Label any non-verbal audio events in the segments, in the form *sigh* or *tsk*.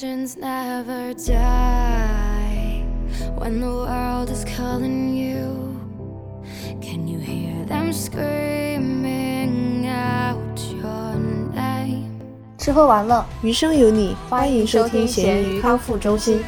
Legends never die when the world is calling you. Can you hear them screaming out your name? 吃喝玩乐，余生有你，欢迎收听咸鱼鱼康复中心。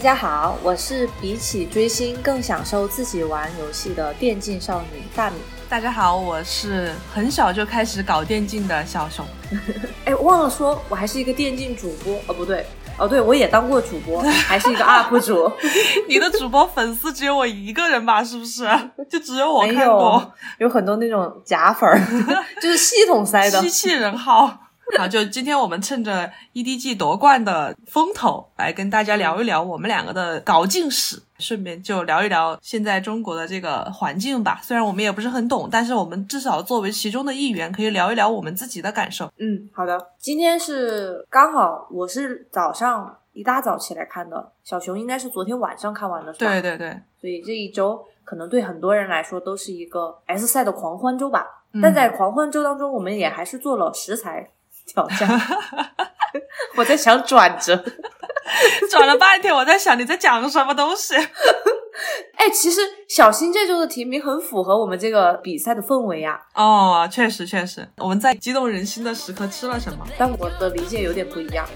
大家好，我是比起追星更享受自己玩游戏的电竞少女大米。大家好，我是很小就开始搞电竞的小熊。*laughs* 哎，忘了说，我还是一个电竞主播哦，不对，哦对，我也当过主播，还是一个 UP 主。*laughs* 你的主播粉丝只有我一个人吧？是不是？*laughs* 就只有我看过有，有很多那种假粉儿，就是系统塞的机。器人号。好，*laughs* 就今天我们趁着 EDG 夺冠的风头，来跟大家聊一聊我们两个的搞竞史，顺便就聊一聊现在中国的这个环境吧。虽然我们也不是很懂，但是我们至少作为其中的一员，可以聊一聊我们自己的感受。嗯，好的。今天是刚好，我是早上一大早起来看的，小熊应该是昨天晚上看完的，是吧？对对对，所以这一周可能对很多人来说都是一个 S 赛的狂欢周吧。嗯但在狂欢周当中，我们也还是做了食材挑战。*laughs* 我在想转折，*laughs* 转了半天，我在想你在讲什么东西。*laughs* 哎，其实小新这周的提名很符合我们这个比赛的氛围呀、哦，确实确实，我们在激动人心的时刻吃了什么？但我的理解有点不一样。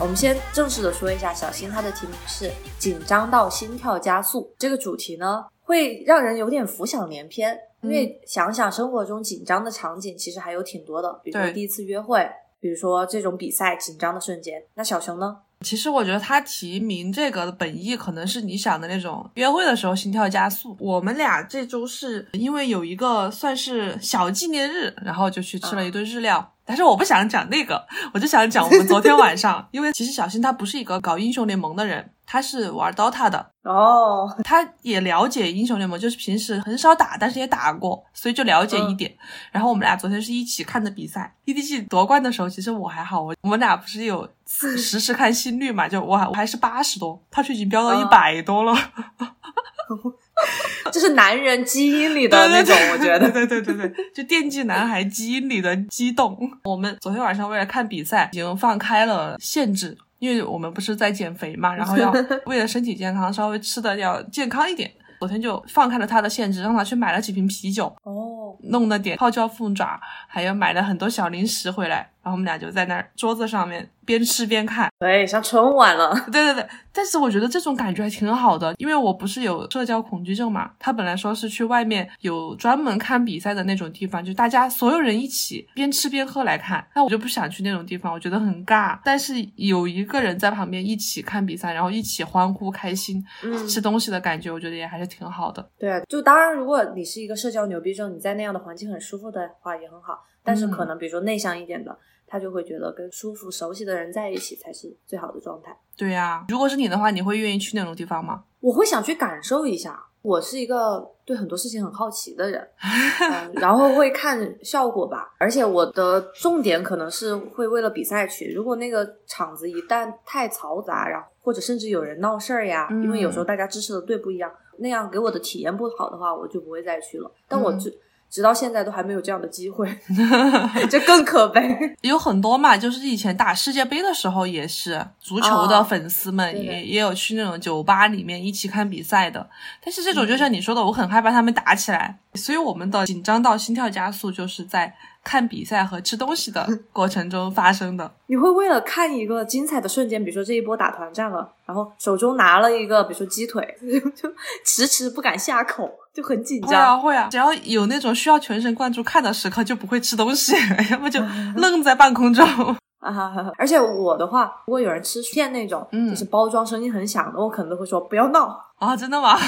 我们先正式的说一下，小新他的题目是“紧张到心跳加速”。这个主题呢，会让人有点浮想联翩，因为想想生活中紧张的场景其实还有挺多的，比如说第一次约会，比如说这种比赛紧张的瞬间。那小熊呢？其实我觉得他提名这个的本意可能是你想的那种约会的时候心跳加速。我们俩这周是因为有一个算是小纪念日，然后就去吃了一顿日料。但是我不想讲那个，我就想讲我们昨天晚上，因为其实小新他不是一个搞英雄联盟的人，他是玩 DOTA 的，哦，*laughs* 他也了解英雄联盟，就是平时很少打，但是也打过，所以就了解一点。然后我们俩昨天是一起看的比赛，EDG 夺冠的时候，其实我还好，我我们俩不是有 *laughs* 实时看心率嘛，就我还我还是八十多，他却已经飙到一百多了。*laughs* *laughs* 这是男人基因里的那种，我觉得。对对对对对，就电竞男孩基因里的激动。我们昨天晚上为了看比赛，已经放开了限制。因为我们不是在减肥嘛，然后要 *laughs* 为了身体健康，稍微吃的要健康一点。昨天就放开了他的限制，让他去买了几瓶啤酒，哦，弄了点泡椒凤爪，还有买了很多小零食回来。然后我们俩就在那儿桌子上面边吃边看。对，像春晚了。对对对，但是我觉得这种感觉还挺好的，因为我不是有社交恐惧症嘛。他本来说是去外面有专门看比赛的那种地方，就大家所有人一起边吃边喝来看。那我就不想去那种地方，我觉得很尬。但是有一个人在旁边一起看比赛，然后一起欢呼开心、嗯，吃东西的感觉，我觉得也还是挺好的。对啊，就当然，如果你是一个社交牛逼症，你在那样的环境很舒服的话也很好。但是可能比如说内向一点的，他就会觉得跟舒服、熟悉的人在一起才是最好的状态。对呀、如果是你的话，你会愿意去那种地方吗？我会想去感受一下。我是一个对很多事情很好奇的人，嗯，然后会看效果吧。而且我的重点可能是会为了比赛去。如果那个场子一旦太嘈杂，然后或者甚至有人闹事儿呀，嗯因为有时候大家支持的队不一样，那样给我的体验不好的话，我就不会再去了。但我嗯直、到现在都还没有这样的机会，*laughs* 这更可悲。有很多嘛，就是以前打世界杯的时候也是，足球的哦粉丝们也、也有去那种酒吧里面一起看比赛的。但是这嗯种就像你说的，我很害怕他们打起来，所以我们的紧张到心跳加速就是在看比赛和吃东西的过程中发生的。你会为了看一个精彩的瞬间，比如说这一波打团战了，然后手中拿了一个，比如说鸡腿，*laughs* 就迟迟不敢下口，就很紧张会啊。会啊，只要有那种需要全神贯注看的时刻，就不会吃东西，*laughs* 要么就愣在半空中。*laughs* 啊哈哈哈！而且我的话，如果有人吃片那种，嗯就是包装声音很响的，我可能都会说不要闹。啊，真的吗？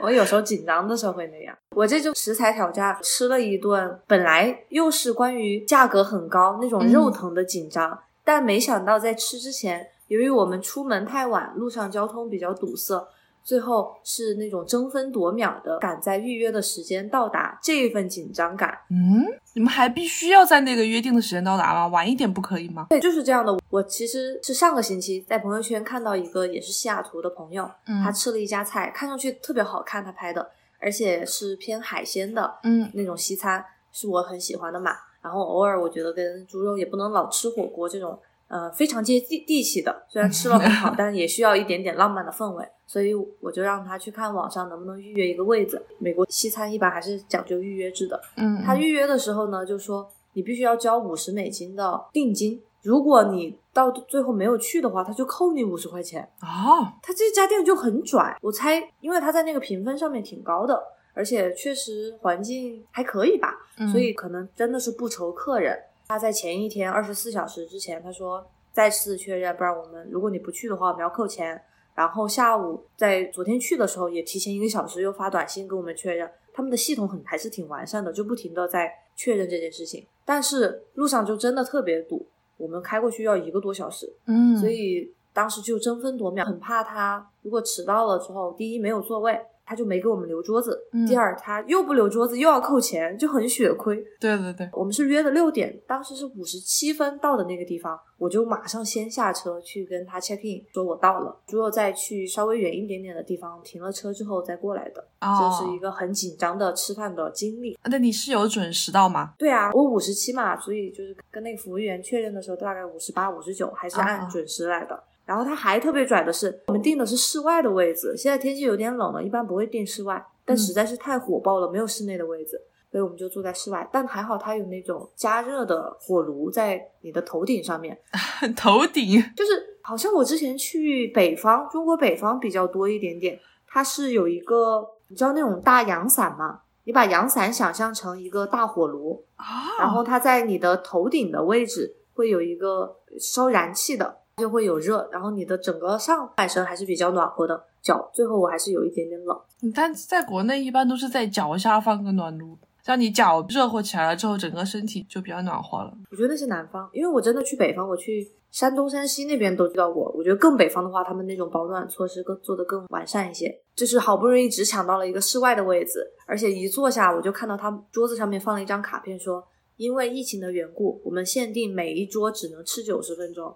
我有时候紧张的时候会那样。我这就食材挑战吃了一顿，本来又是关于价格很高那种肉疼的紧张，但没想到在吃之前，由于我们出门太晚，路上交通比较堵塞，最后是那种争分夺秒的赶在预约的时间到达，这一份紧张感，嗯，你们还必须要在那个约定的时间到达吗？晚一点不可以吗？对，就是这样的。我其实是上个星期在朋友圈看到一个也是西雅图的朋友，嗯他吃了一家菜，看上去特别好看，他拍的，而且是偏海鲜的嗯那种西餐，是我很喜欢的嘛。然后偶尔我觉得跟猪肉也不能老吃火锅这种，呃，非常接地地气的，虽然吃了很好，*laughs* 但也需要一点点浪漫的氛围。所以我就让他去看网上能不能预约一个位子。美国西餐一般还是讲究预约制的，嗯，他预约的时候呢，就说你必须要交五十美金的定金，如果你到最后没有去的话，他就扣你五十块钱。哦，他这家店就很拽，我猜，因为他在那个评分上面挺高的，而且确实环境还可以吧，嗯所以可能真的是不愁客人。他在前一天二十四小时之前，他说再次确认，不然我们如果你不去的话，我们要扣钱。然后下午在昨天去的时候，也提前一个小时又发短信跟我们确认，他们的系统很还是挺完善的，就不停的在确认这件事情。但是路上就真的特别堵，我们开过去要一个多小时，嗯，所以当时就争分夺秒，很怕他如果迟到了之后，第一没有座位，他就没给我们留桌子；嗯第二他又不留桌子，又要扣钱，就很血亏。对对对，我们是约的六点，当时是五十七分到的那个地方，我就马上先下车去跟他 check in，说我到了，之后再去稍微远一点点的地方停了车之后再过来的，哦，这是一个很紧张的吃饭的经历。那你是有准时到吗？对啊，我五十七嘛，所以就是跟那个服务员确认的时候，大概五十八、五十九，还是按啊准时来的。然后他还特别拽的是，我们订的是室外的位置，现在天气有点冷了，一般不会订室外，但嗯实在是太火爆了，没有室内的位置，所以我们就坐在室外。但还好它有那种加热的火炉在你的头顶上面，*laughs* 头顶就 *laughs* 是好像我之前去北方，中国北方比较多一点点，它是有一个，你知道那种大阳伞吗？你把阳伞想象成一个大火炉，啊，然后它在你的头顶的位置会有一个烧燃气的，就会有热，然后你的整个上半身还是比较暖和的，脚最后我还是有一点点冷。但，在国内一般都是在脚下放个暖炉，让你脚热乎起来了之后，整个身体就比较暖和了。我觉得那是南方，因为我真的去北方，我去山东、山西那边都遇到过。我觉得更北方的话，他们那种保暖措施更做得更完善一些。就是好不容易只抢到了一个室外的位置，而且一坐下我就看到他桌子上面放了一张卡片说。因为疫情的缘故，我们限定每一桌只能吃九十分钟。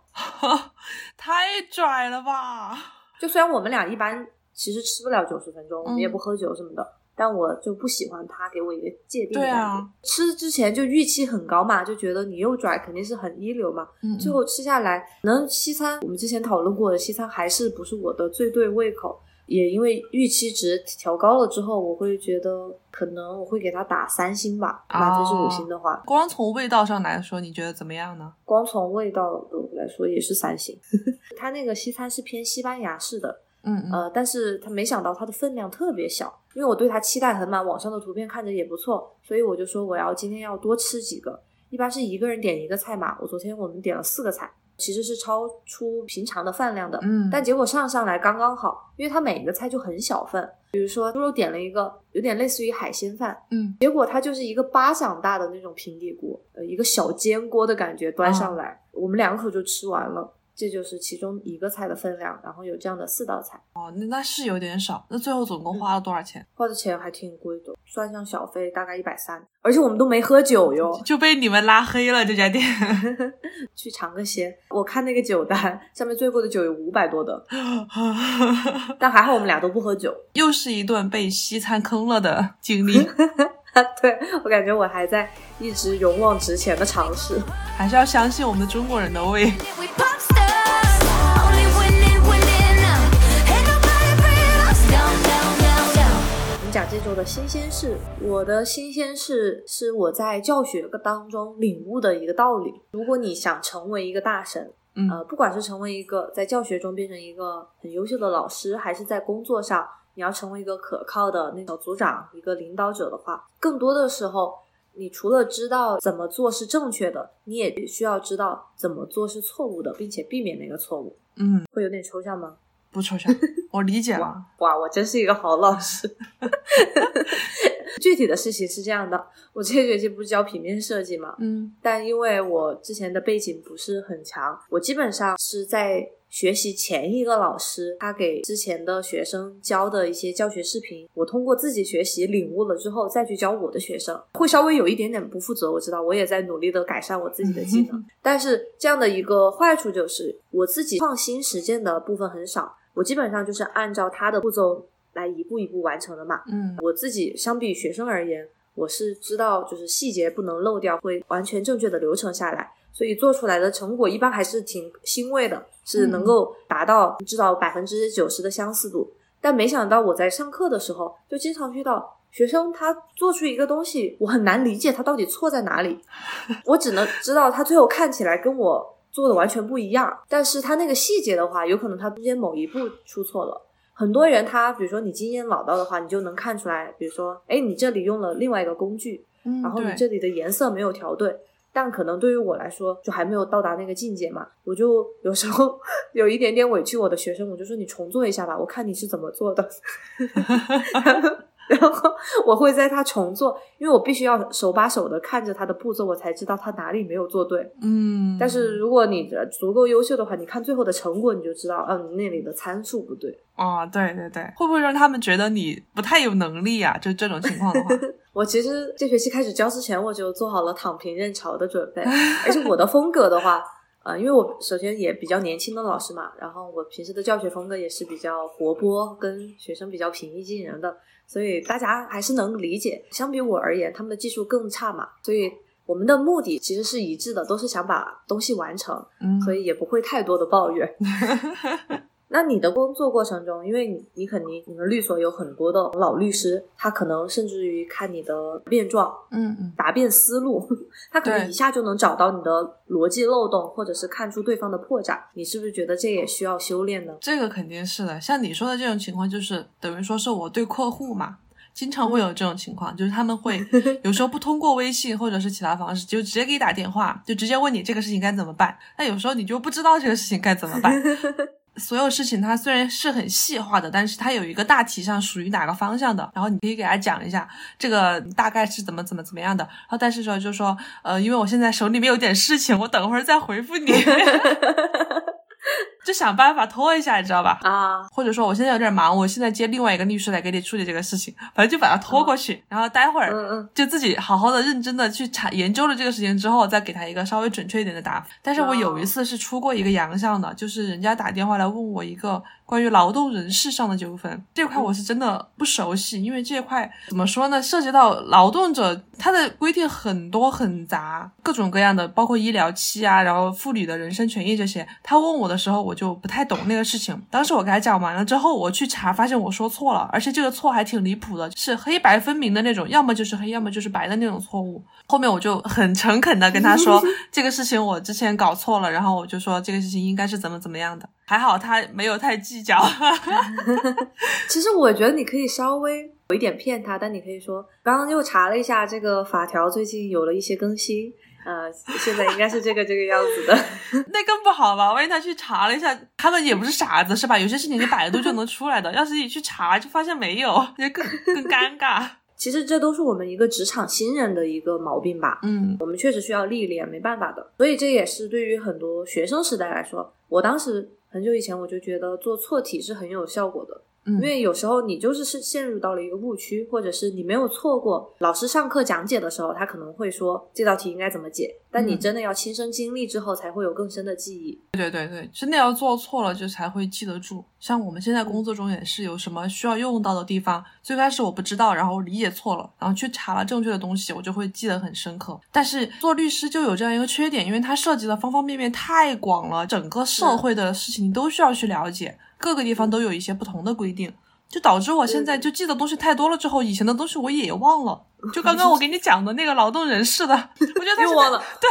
*laughs* 太拽了吧！就虽然我们俩一般其实吃不了九十分钟，我们也不喝酒什么的，但我就不喜欢他给我一个界定的感觉。对啊吃之前就预期很高嘛，就觉得你又拽，肯定是很一流嘛。嗯，最后吃下来，能西餐我们之前讨论过的西餐还是不是我的最对胃口。也因为预期值调高了之后，我会觉得可能我会给它打三星吧，满分是五星的话，光从味道上来说，你觉得怎么样呢？光从味道的来说也是三星。*laughs* 它那个西餐是偏西班牙式的，嗯嗯，呃，但是它没想到它的分量特别小，因为我对它期待很满，网上的图片看着也不错，所以我就说我要今天要多吃几个，一般是一个人点一个菜嘛，我昨天我们点了四个菜，其实是超出平常的饭量的，嗯，但结果上上来刚刚好，因为它每一个菜就很小份，比如说猪肉点了一个有点类似于海鲜饭，嗯，结果它就是一个巴掌大的那种平底锅，呃，一个小煎锅的感觉端上来，我们两口就吃完了。这就是其中一个菜的分量，然后有这样的四道菜，哦，那那是有点少。那最后总共花了多少钱？花的钱还挺贵的，算上小费大概一百三，而且我们都没喝酒哟，就被你们拉黑了这家店。*laughs* 去尝个鲜。我看那个酒单上面最贵的酒有五百多的，*laughs* 但还好我们俩都不喝酒。又是一顿被西餐坑了的经历，*laughs* 对我感觉我还在一直勇往直前的尝试。还是要相信我们中国人的胃。讲这周的新鲜事，我的新鲜事是我在教学当中领悟的一个道理。如果你想成为一个大神，嗯呃，不管是成为一个在教学中变成一个很优秀的老师，还是在工作上你要成为一个可靠的那种组长、一个领导者的话，更多的时候，你除了知道怎么做是正确的，你也需要知道怎么做是错误的，并且避免那个错误。嗯，会有点抽象吗？不抽象，我理解了。*laughs* 哇，我真是一个好老师。*laughs* 具体的事情是这样的，我这学期不是教平面设计嘛，嗯但因为我之前的背景不是很强，我基本上是在学习前一个老师他给之前的学生教的一些教学视频，我通过自己学习领悟了之后再去教我的学生，会稍微有一点点不负责。我知道，我也在努力的改善我自己的技能，*laughs* 但是这样的一个坏处就是我自己创新实践的部分很少，我基本上就是按照他的步骤来一步一步完成的嘛。嗯我自己相比学生而言，我是知道就是细节不能漏掉，会完全正确的流程下来，所以做出来的成果一般还是挺欣慰的，是能够达到至少百分之九十的相似度。但没想到我在上课的时候，就经常遇到学生他做出一个东西，我很难理解他到底错在哪里，我只能知道他最后看起来跟我做的完全不一样，但是他那个细节的话，有可能他中间某一步出错了。很多人他，比如说你经验老道的话，你就能看出来，比如说，哎，你这里用了另外一个工具，嗯，然后你这里的颜色没有调对，但可能对于我来说，就还没有到达那个境界嘛，我就有时候 *laughs* 有一点点委屈我的学生，我就说你重做一下吧，我看你是怎么做的，*laughs* 然后我会在他重做，因为我必须要手把手的看着他的步骤，我才知道他哪里没有做对。嗯，但是如果你的足够优秀的话，你看最后的成果，你就知道，嗯，你那里的参数不对。哦，对对对，会不会让他们觉得你不太有能力啊？就这种情况的话，*laughs* 我其实这学期开始教之前，我就做好了躺平认潮的准备。*laughs* 而且我的风格的话，呃，因为我首先也比较年轻的老师嘛，然后我平时的教学风格也是比较活泼，跟学生比较平易近人的，所以大家还是能理解。相比我而言，他们的技术更差嘛，所以我们的目的其实是一致的，都是想把东西完成，嗯，所以也不会太多的抱怨。*laughs* 那你的工作过程中，因为你你肯定你们律所有很多的老律师，他可能甚至于看你的辩状、嗯嗯，答辩思路，*laughs* 他可能一下就能找到你的逻辑漏洞，或者是看出对方的破绽。你是不是觉得这也需要修炼呢？这个肯定是的。像你说的这种情况，就是等于说是我对客户嘛。经常会有这种情况，就是他们会 *laughs* 有时候不通过微信或者是其他方式，就直接给你打电话，就直接问你这个事情该怎么办。那有时候你就不知道这个事情该怎么办。*laughs* 所有事情它虽然是很细化的，但是它有一个大体上属于哪个方向的，然后你可以给他讲一下这个大概是怎么怎么怎么样的。然后但是说就说呃，因为我现在手里面有点事情，我等会儿再回复你，*laughs* *laughs* 就想办法拖一下，你知道吧？啊，或者说我现在有点忙，我现在接另外一个律师来给你处理这个事情，反正就把它拖过去，然后待会儿就自己好好的、认真的去查研究了这个事情之后，再给他一个稍微准确一点的答复。但是我有一次是出过一个洋相的，就是人家打电话来问我一个关于劳动人事上的纠纷，这块我是真的不熟悉，因为这块怎么说呢，涉及到劳动者他的规定很多很杂，各种各样的，包括医疗期啊，然后妇女的人身权益这些。他问我的时候，我就不太懂那个事情。当时我给他讲完了之后，我去查，发现我说错了，而且这个错还挺离谱的，是黑白分明的那种，要么就是黑，要么就是白的那种错误。后面我就很诚恳的跟他说，*laughs* 这个事情我之前搞错了，然后我就说这个事情应该是怎么怎么样的。还好他没有太计较。*laughs* 其实我觉得你可以稍微有一点骗他，但你可以说，刚刚又查了一下这个法条，最近有了一些更新，呃，现在应该是这个这个样子的。*laughs* 那更不好吧？万一他去查了一下，他们也不是傻子是吧？有些事情你百度就能出来的，要是你去查就发现没有，那更更尴尬。*laughs* 其实这都是我们一个职场新人的一个毛病吧。嗯我们确实需要历练，没办法的。所以这也是对于很多学生时代来说，我当时很久以前我就觉得做错题是很有效果的，嗯，因为有时候你就是是陷入到了一个误区，或者是你没有错过老师上课讲解的时候，他可能会说这道题应该怎么解，但你嗯真的要亲身经历之后，才会有更深的记忆。对对对，真的要做错了就才会记得住。像我们现在工作中也是有什么需要用到的地方，最开始我不知道，然后理解错了，然后去查了正确的东西，我就会记得很深刻。但是做律师就有这样一个缺点，因为它涉及的方方面面太广了，整个社会的事情你都需要去了解，各个地方都有一些不同的规定。就导致我现在就记的东西太多了，之后以前的东西我也忘了。就刚刚 *laughs* 我给你讲的那个劳动人事的，我觉得他忘了，对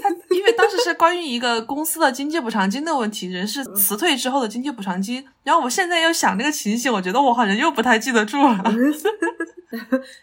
他因为当时是关于一个公司的经济补偿金的问题，人事辞退之后的经济补偿金。然后我现在又想那个情形，我觉得我好像又不太记得住了。*laughs*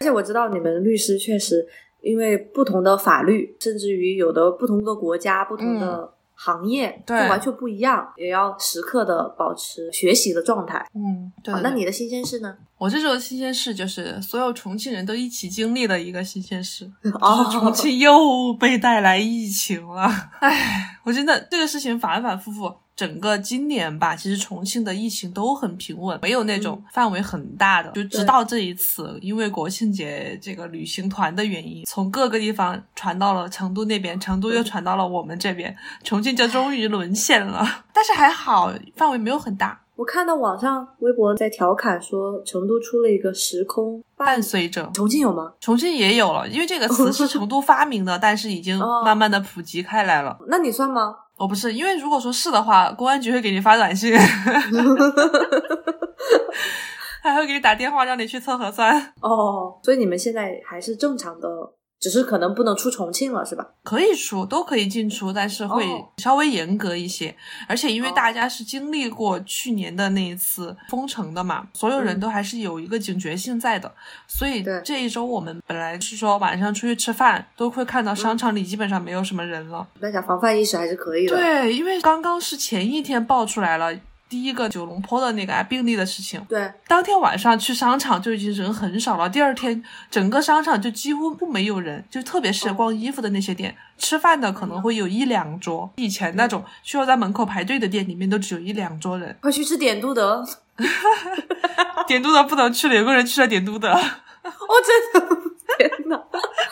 而且我知道你们律师确实因为不同的法律，甚至于有的不同的国家、不同的行业，就完全不一样，也要时刻的保持学习的状态。嗯，对那你的新鲜事呢？我这种新鲜事就是所有重庆人都一起经历的一个新鲜事，*laughs* 哦就是重庆又被带来疫情了。*laughs* 唉，我真的这个事情反反复复。整个今年吧，其实重庆的疫情都很平稳，没有那种范围很大的。就直到这一次，因为国庆节这个旅行团的原因，从各个地方传到了成都那边，成都又传到了我们这边，重庆就终于沦陷了。*laughs* 但是还好，范围没有很大。我看到网上微博在调侃说，成都出了一个时空伴随者，重庆有吗？重庆也有了，因为这个词是成都发明的，但是已经哦慢慢的普及开来了。*laughs* 那你算吗？我不是，因为如果说是的话，公安局会给你发短信，*laughs* 还会给你打电话让你去测核酸。哦，所以你们现在还是正常的，只是可能不能出重庆了，是吧？可以出，都可以进出，但是会哦稍微严格一些。而且因为哦大家是经历过去年的那一次封城的嘛，所有人嗯都还是有一个警觉性在的。所以这一周我们本来是说晚上出去吃饭，都会看到商嗯场里基本上没有什么人了。大家防范意识还是可以的。，对，因为刚刚是前一天爆出来了第一个九龙坡的那个病例的事情，对，当天晚上去商场就已经人很少了，第二天整个商场就几乎不没有人，就特别是逛衣服的那些店，吃饭的可能会有一两桌，以前那种需要在门口排队的店里面都只有一两桌人，快去吃点都德。点都德不能去了，有个人去了点都德，哦，真的，天哪！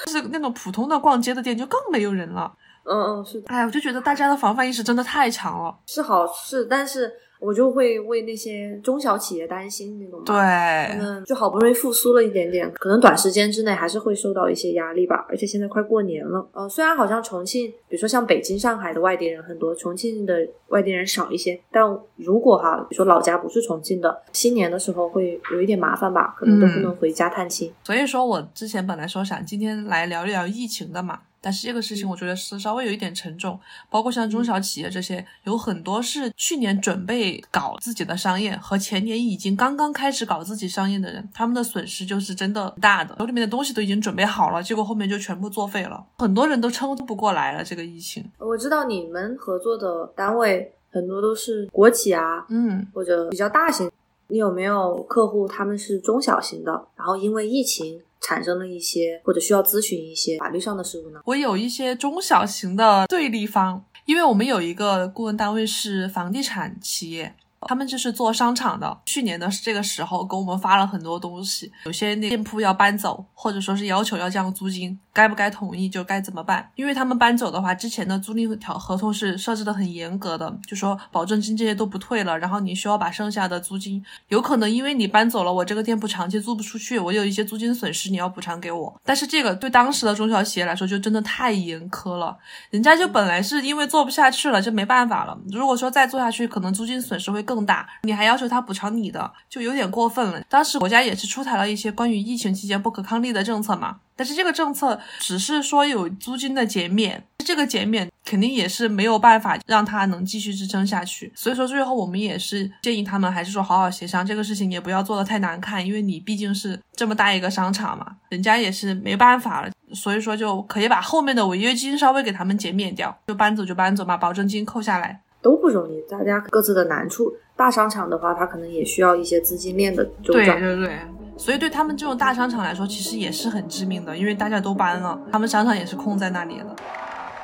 就是那种普通的逛街的店就更没有人了。嗯嗯，是的，哎，我就觉得大家的防范意识真的太强了。是好事，但是我就会为那些中小企业担心，那种对，他们就好不容易复苏了一点点，可能短时间之内还是会受到一些压力吧。而且现在快过年了，呃，虽然好像重庆，比如说像北京、上海的外地人很多，重庆的外地人少一些，但如果哈，比如说老家不是重庆的，新年的时候会有一点麻烦吧，可能都不能回家探亲。所以说我之前本来说想今天来聊一聊疫情的嘛，但是这个事情我觉得是稍微有一点沉重，包括像中小企业这些，有很多是去年准备搞自己的商业和前年已经刚刚开始搞自己商业的人，他们的损失就是真的大的，手里面的东西都已经准备好了，结果后面就全部作废了，很多人都撑不过来了。这个疫情，我知道你们合作的单位很多都是国企啊，嗯，或者比较大型。你有没有客户他们是中小型的，然后因为疫情产生了一些或者需要咨询一些法律上的事务呢？我有一些中小型的对立方，因为我们有一个顾问单位是房地产企业。他们就是做商场的，去年的这个时候给我们发了很多东西，有些那店铺要搬走，或者说是要求要降租金，该不该同意就该怎么办？因为他们搬走的话，之前的租赁条合同是设置的很严格的，就说保证金这些都不退了，然后你需要把剩下的租金，有可能因为你搬走了，我这个店铺长期租不出去，我有一些租金损失，你要补偿给我。但是这个对当时的中小企业来说，就真的太严苛了，人家就本来是因为做不下去了，就没办法了。如果说再做下去，可能租金损失会更大，你还要求他补偿你的，就有点过分了。当时国家也是出台了一些关于疫情期间不可抗力的政策嘛，但是这个政策只是说有租金的减免，这个减免肯定也是没有办法让他能继续支撑下去。所以说最后我们也是建议他们还是说好好协商，这个事情也不要做的太难看，因为你毕竟是这么大一个商场嘛，人家也是没办法了。所以说就可以把后面的违约金稍微给他们减免掉，就搬走就搬走嘛，保证金扣下来。都不容易，大家各自的难处。大商场的话，它可能也需要一些资金链的周对转。对对，所以对他们这种大商场来说，其实也是很致命的，因为大家都搬了，他们商场也是空在那里的。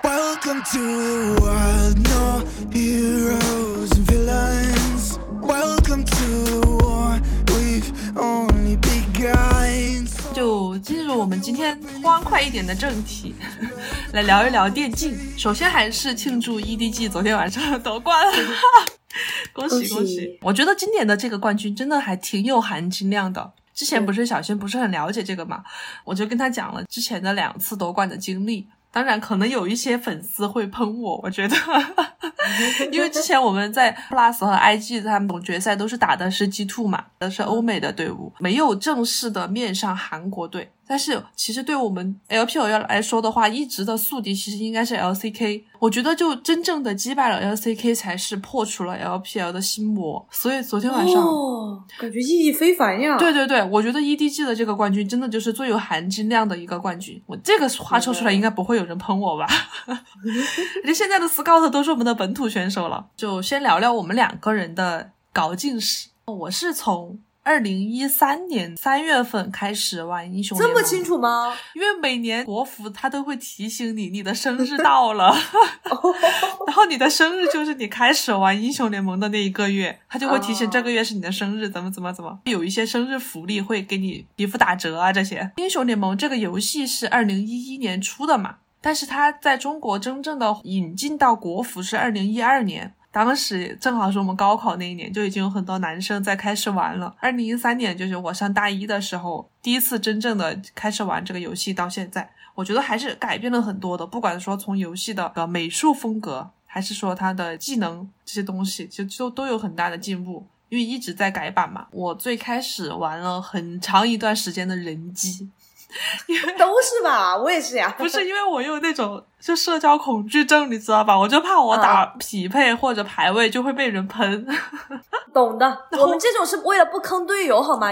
Welcome to the world, no heroes and villains. Welcome to the war, we've only begun. 就进入我们今天欢快一点的正题，*laughs* 来聊一聊电竞。首先还是庆祝 EDG 昨天晚上夺冠，*laughs* 恭喜恭喜恭喜！我觉得今年的这个冠军真的还挺有含金量的。之前不是小轩不是很了解这个嘛，我就跟他讲了之前的两次夺冠的经历。当然，可能有一些粉丝会喷我，*laughs* 我觉得，*laughs* 因为之前我们在 Plus 和 IG 他们总决赛都是打的是 G Two 嘛，的是欧美的队伍，没有正式的面上韩国队。但是其实对我们 LPL 来说的话，一直的宿敌其实应该是 LCK。我觉得就真正的击败了 LCK 才是破除了 LPL 的心魔。所以昨天晚上。哦，感觉意义非凡呀！对对对，我觉得 EDG 的这个冠军真的就是最有含金量的一个冠军。我这个话说出来，应该不会有人喷我吧？*laughs* 人家现在的 Scout 都是我们的本土选手了。就先聊聊我们两个人的搞进史。我是从二零一三年三月份开始玩英雄联盟，这么清楚吗？因为每年国服它都会提醒你你的生日到了，*laughs* 然后你的生日就是你开始玩英雄联盟的那一个月，它就会提醒哦这个月是你的生日，怎么怎么怎么，有一些生日福利会给你皮肤打折啊这些。英雄联盟这个游戏是二零一一年出的嘛，但是它在中国真正的引进到国服是二零一二年。当时正好是我们高考那一年，就已经有很多男生在开始玩了。二零一三年就是我上大一的时候，第一次真正的开始玩这个游戏，到现在，我觉得还是改变了很多的。不管说从游戏的呃美术风格，还是说它的技能这些东西，其实都都有很大的进步。因为一直在改版嘛，我最开始玩了很长一段时间的人机，*laughs* 都是吧，我也是呀。不是因为我有那种就社交恐惧症，你知道吧？我就怕我打匹配或者排位就会被人喷，懂的，*laughs* 我们这种是为了不坑队友好吗？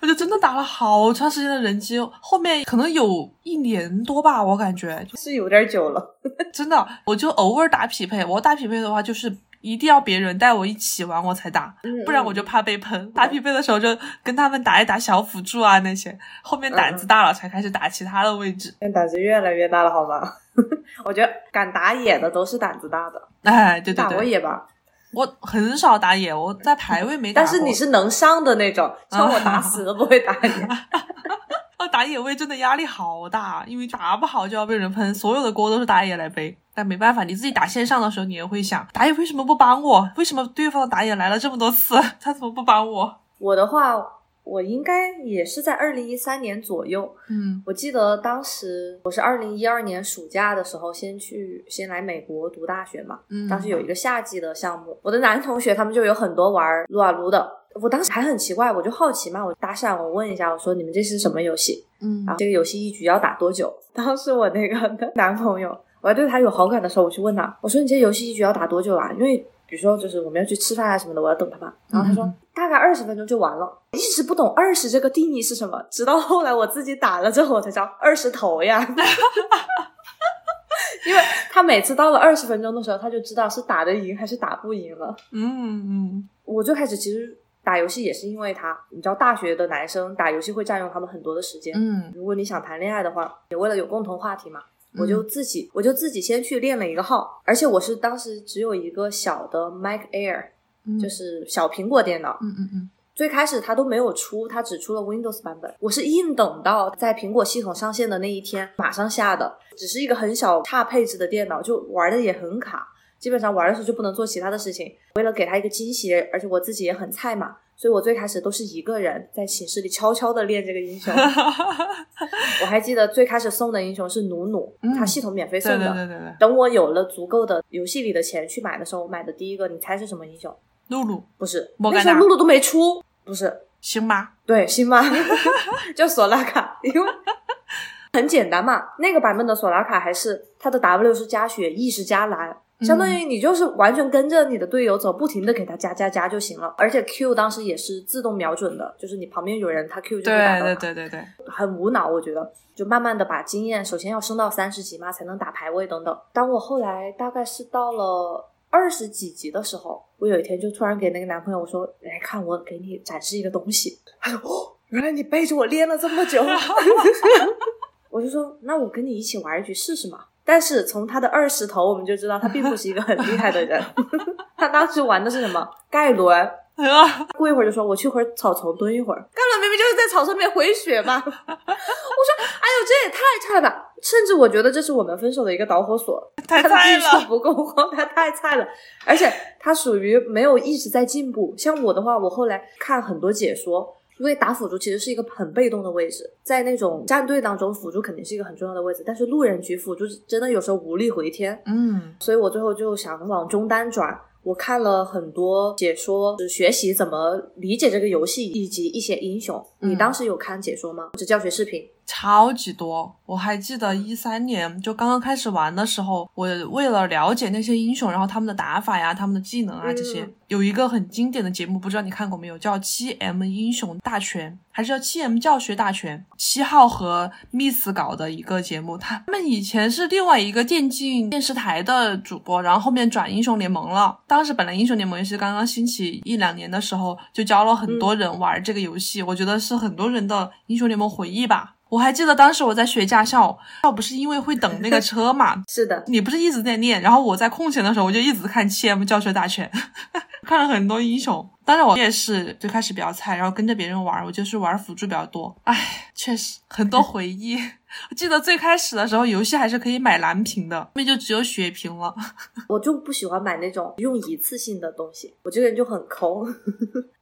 我就真的打了好长时间的人机，后面可能有一年多吧，我感觉就是有点久了。*laughs* 真的，我就偶尔打匹配。我打匹配的话，就是一定要别人带我一起玩我才打，嗯不然我就怕被喷。打匹配的时候就跟他们打一打小辅助啊那些，后面胆子大了才开始打其他的位置。现在胆子越来越大了，好吗？*laughs* 我觉得敢打野的都是胆子大的。哎，对对打过对，野吧？我很少打野，我在排位没。但是你是能上的那种，*laughs* 像我打死都不会打野。*laughs* 哦，打野位真的压力好大，因为打不好就要被人喷，所有的锅都是打野来背。但没办法，你自己打线上的时候，你也会想，打野为什么不帮我？为什么对方的打野来了这么多次，*laughs* 他怎么不帮我？我的话，我应该也是在二零一三年左右。嗯我记得当时我是二零一二年暑假的时候，先去先来美国读大学嘛。嗯，当时有一个夏季的项目，我的男同学他们就有很多玩撸啊撸的。我当时还很奇怪，我就好奇嘛，我搭讪我问一下，我说你们这是什么游戏？嗯然后这个游戏一局要打多久？当时我那个 *laughs* 男朋友，我还对他有好感的时候，我去问他，我说你这游戏一局要打多久啊？因为比如说就是我们要去吃饭啊什么的，我要等他嘛。然后他说、嗯大概二十分钟就完了，一直不懂二十这个定义是什么，直到后来我自己打了之后，我才知道二十头呀。*laughs* 因为他每次到了二十分钟的时候，他就知道是打得赢还是打不赢了。嗯嗯我最开始其实打游戏也是因为他，你知道大学的男生打游戏会占用他们很多的时间。嗯如果你想谈恋爱的话，也为了有共同话题嘛，嗯我就自己我就自己先去练了一个号，而且我是当时只有一个小的 Mac Air，、嗯，就是小苹果电脑。嗯嗯嗯最开始它都没有出，它只出了 Windows 版本。我是硬等到在苹果系统上线的那一天马上下的，只是一个很小差配置的电脑，就玩的也很卡。基本上玩的时候就不能做其他的事情。为了给他一个惊喜，而且我自己也很菜嘛，所以我最开始都是一个人在寝室里悄悄的练这个英雄。*laughs* 我还记得最开始送的英雄是努努，嗯它系统免费送对的。对对对对，等我有了足够的游戏里的钱去买的时候，我买的第一个，你猜是什么英雄？露露不是，那时候露露都没出，不是，星妈？对，星妈 *laughs* 叫索拉卡，因为很简单嘛。那个版本的索拉卡还是它的 W 是加血，E 是加蓝，相当于你就是完全跟着你的队友走，不停的给他加加加就行了。而且 Q 当时也是自动瞄准的，就是你旁边有人，他 Q 就会打对到对。对对对对，很无脑，我觉得就慢慢的把经验，首先要升到三十级嘛，才能打排位等等。当我后来大概是到了二十几级的时候，我有一天就突然给那个男朋友我说：“来看，我给你展示一个东西。”他说：“哦，原来你背着我练了这么久。” *laughs* 我就说：“那我跟你一起玩一局试试嘛。”但是从他的二十头，我们就知道他并不是一个很厉害的人。*laughs* 他当时玩的是什么盖伦，过一会儿就说我去会儿草丛蹲一会儿。盖伦明明就是在草上面回血嘛。*laughs* 我说，哎呦，这也太菜了吧！甚至我觉得这是我们分手的一个导火索。他的太菜技术了。不够好，他太菜了，而且他属于没有一直在进步。像我的话，我后来看很多解说。因为打辅助其实是一个很被动的位置，在那种战队当中，辅助肯定是一个很重要的位置，但是路人局辅助真的有时候无力回天。嗯所以我最后就想往中单转。我看了很多解说，就是学习怎么理解这个游戏以及一些英雄。嗯你当时有看解说吗？或者教学视频？超级多。我还记得一三年就刚刚开始玩的时候，我为了了解那些英雄，然后他们的打法呀、他们的技能啊这些，嗯有一个很经典的节目，不知道你看过没有，叫《七 M 英雄大全》，还是叫《七 M 教学大全》？七号和 Miss 搞的一个节目，他们以前是另外一个电竞电视台的主播，然后后面转英雄联盟了。当时本来英雄联盟也是刚刚兴起一两年的时候，就教了很多人玩这个游戏，我觉得是很多人的英雄联盟回忆吧。我还记得当时我在学驾校，要不是因为会等那个车嘛，*laughs* 是的，你不是一直在练，然后我在空闲的时候我就一直看七 M 教学大全，*laughs* 看了很多英雄。当然我也是最开始比较菜，然后跟着别人玩，我就是玩辅助比较多。唉，确实很多回忆。*laughs* 我记得最开始的时候，游戏还是可以买蓝屏的，后面就只有血屏了。我就不喜欢买那种用一次性的东西，我这个人就很抠。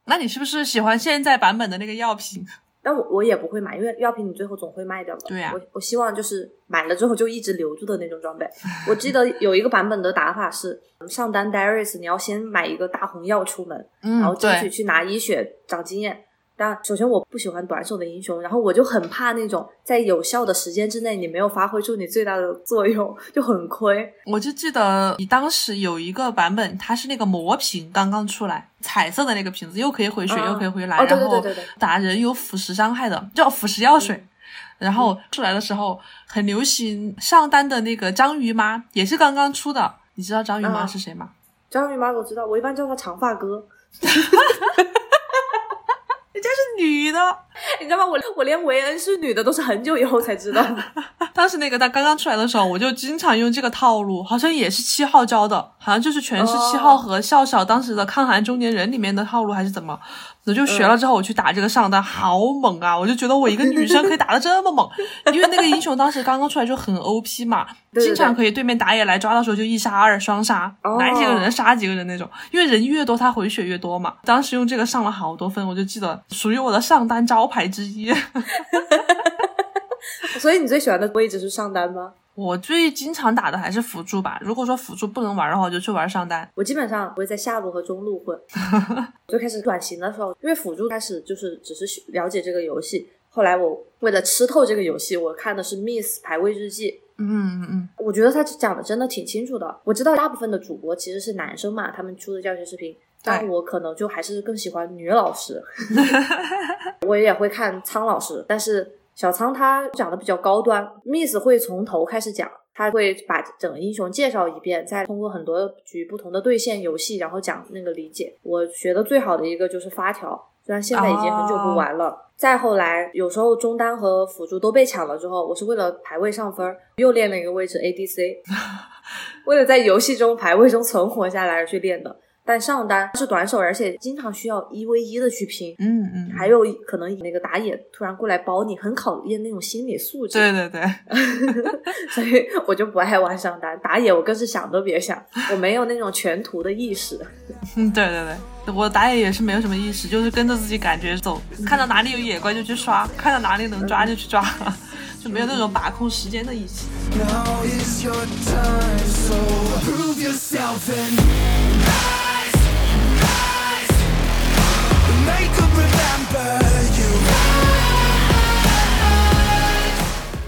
那你是不是喜欢现在版本的那个药瓶？但我我也不会买，因为药品你最后总会卖掉的。对呀我我希望就是买了之后就一直留住的那种装备。我记得有一个版本的打法是上单 Darius，你要先买一个大红药出门，嗯然后进去，去拿医血长经验。但首先我不喜欢短手的英雄，然后我就很怕那种在有效的时间之内你没有发挥出你最大的作用，就很亏。我就记得你当时有一个版本，它是那个魔瓶刚刚出来，彩色的那个瓶子，又可以回血，嗯又可以回来，然后打人有腐蚀伤害的，叫腐蚀药水。嗯 *laughs* 然后出来的时候很流行上单的那个章鱼妈，也是刚刚出的。你知道章鱼妈嗯是谁吗？章鱼妈我知道，我一般叫她长发哥。*laughs* 人家是女的。*laughs* 你知道吗？我我连维恩是女的都是很久以后才知道的。*laughs* 当时那个他刚刚出来的时候，我就经常用这个套路，好像也是七号教的，好像就是全是七号和笑笑当时的抗寒中年人里面的套路，还是怎么？我就学了之后，我去打这个上单，好猛啊！我就觉得我一个女生可以打得这么猛，因为那个英雄当时刚刚出来就很 OP 嘛，*laughs* 对对经常可以对面打野来抓的时候就一杀二双杀，哦来几个人杀几个人那种，因为人越多他回血越多嘛。当时用这个上了好多分，我就记得属于我的上单招牌之一。*laughs* 所以你最喜欢的位置是上单吗？我最经常打的还是辅助吧。如果说辅助不能玩的话，我就去玩上单。我基本上不会在下路和中路混。*laughs* 最开始转型的时候，因为辅助开始就是只是了解这个游戏，后来我为了吃透这个游戏，我看的是 Miss 排位日记。嗯嗯嗯，我觉得他讲的真的挺清楚的。我知道大部分的主播其实是男生嘛，他们出的教学视频，但我可能就还是更喜欢女老师。我也会看苍老师，但是小苍他讲的比较高端，Miss 会从头开始讲。他会把整个英雄介绍一遍，再通过很多局不同的对线游戏，然后讲那个理解。我学的最好的一个就是发条，虽然现在已经很久不玩了。再后来，有时候中单和辅助都被抢了之后，我是为了排位上分，又练了一个位置 ADC，*laughs* 为了在游戏中排位中存活下来而去练的。但上单是短手，而且经常需要一 v 一的去拼，嗯嗯，还有可能那个打野突然过来包你，很考验那种心理素质。对对对，*laughs* 所以我就不爱玩上单，打野我更是想都别想，我没有那种全图的意识。*laughs* 嗯对对对，我打野也是没有什么意识，就是跟着自己感觉走，看到哪里有野怪就去刷，看到哪里能抓就去抓，就没有那种把控时间的意识。Now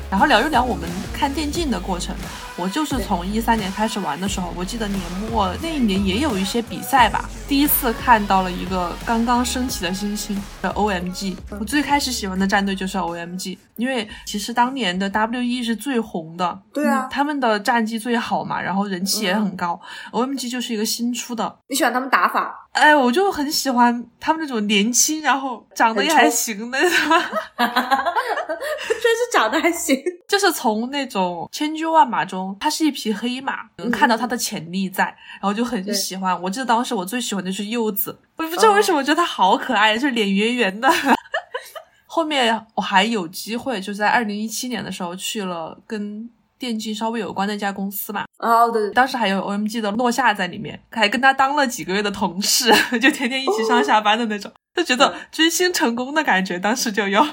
然后聊一聊我们看电竞的过程。我就是从一三年开始玩的时候，我记得年末那一年也有一些比赛吧，第一次看到了一个刚刚升起的新星的 OMG。我最开始喜欢的战队就是 OMG，因为其实当年的 WE 是最红的，对啊嗯他们的战绩最好嘛，然后人气也很高。OMG 就是一个新出的，你喜欢他们打法？哎，我就很喜欢他们那种年轻，然后长得也还行的那种。真 *laughs* 是长得还行。就是从那种千军万马中，它是一匹黑马，能看到它的潜力在，然后就很喜欢。我记得当时我最喜欢的是柚子，我不知道为什么，我觉得它好可爱，就是脸圆圆的。*laughs* 后面我还有机会，就在二零一七年的时候去了跟电竞稍微有关的一家公司嘛，哦，对对，当时还有 OMG 的诺夏在里面，还跟他当了几个月的同事，*laughs* 就天天一起上下班的那种，就觉得追星成功的感觉，当时就有。